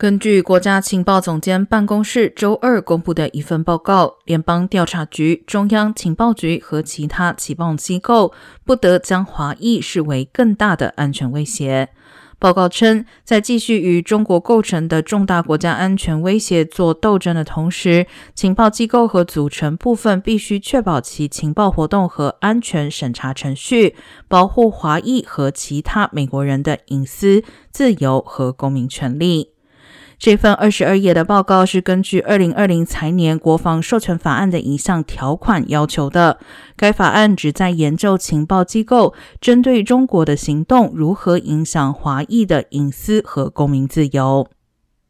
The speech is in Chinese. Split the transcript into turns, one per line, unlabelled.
根据国家情报总监办公室周二公布的一份报告，联邦调查局、中央情报局和其他情报机构不得将华裔视为更大的安全威胁。报告称，在继续与中国构成的重大国家安全威胁做斗争的同时，情报机构和组成部分必须确保其情报活动和安全审查程序，保护华裔和其他美国人的隐私、自由和公民权利。这份二十二页的报告是根据二零二零财年国防授权法案的一项条款要求的。该法案旨在研究情报机构针对中国的行动如何影响华裔的隐私和公民自由。